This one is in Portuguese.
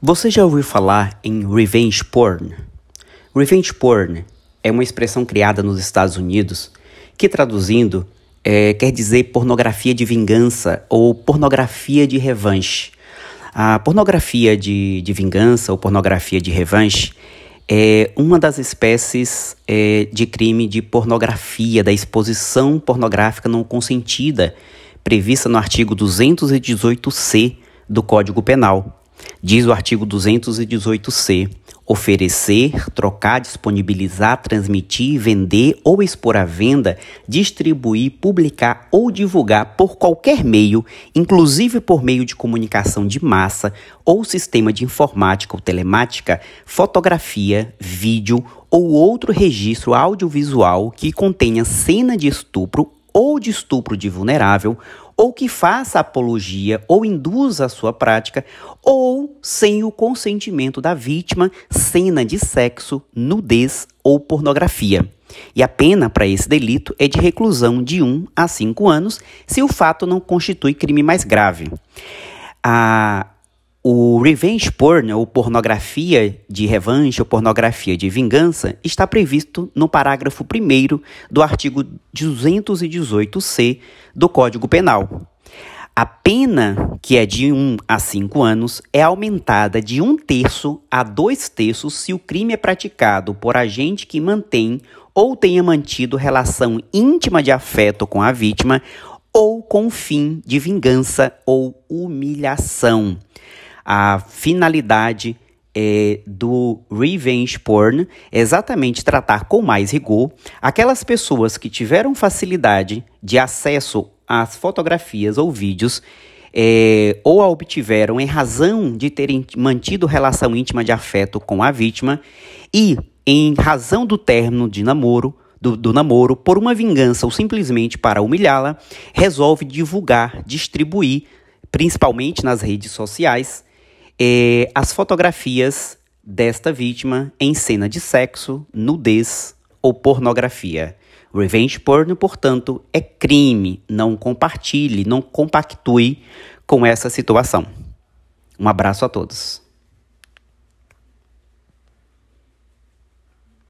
Você já ouviu falar em revenge porn? Revenge porn é uma expressão criada nos Estados Unidos que, traduzindo, é, quer dizer pornografia de vingança ou pornografia de revanche. A pornografia de, de vingança ou pornografia de revanche é uma das espécies é, de crime de pornografia, da exposição pornográfica não consentida, prevista no artigo 218-C do Código Penal. Diz o artigo 218-C: oferecer, trocar, disponibilizar, transmitir, vender ou expor à venda, distribuir, publicar ou divulgar por qualquer meio, inclusive por meio de comunicação de massa ou sistema de informática ou telemática, fotografia, vídeo ou outro registro audiovisual que contenha cena de estupro ou de estupro de vulnerável ou que faça apologia ou induza a sua prática, ou sem o consentimento da vítima, cena de sexo, nudez ou pornografia. E a pena para esse delito é de reclusão de 1 a 5 anos, se o fato não constitui crime mais grave. A o revenge porn, ou pornografia de revanche ou pornografia de vingança, está previsto no parágrafo 1 do artigo 218-C do Código Penal. A pena, que é de 1 a 5 anos, é aumentada de um terço a dois terços se o crime é praticado por agente que mantém ou tenha mantido relação íntima de afeto com a vítima ou com fim de vingança ou humilhação a finalidade é, do revenge porn é exatamente tratar com mais rigor aquelas pessoas que tiveram facilidade de acesso às fotografias ou vídeos é, ou a obtiveram em razão de terem mantido relação íntima de afeto com a vítima e em razão do término de namoro do, do, namoro por uma vingança ou simplesmente para humilhá-la, resolve divulgar, distribuir, principalmente nas redes sociais, é, as fotografias desta vítima em cena de sexo, nudez ou pornografia. Revenge porn, portanto, é crime. Não compartilhe, não compactue com essa situação. Um abraço a todos.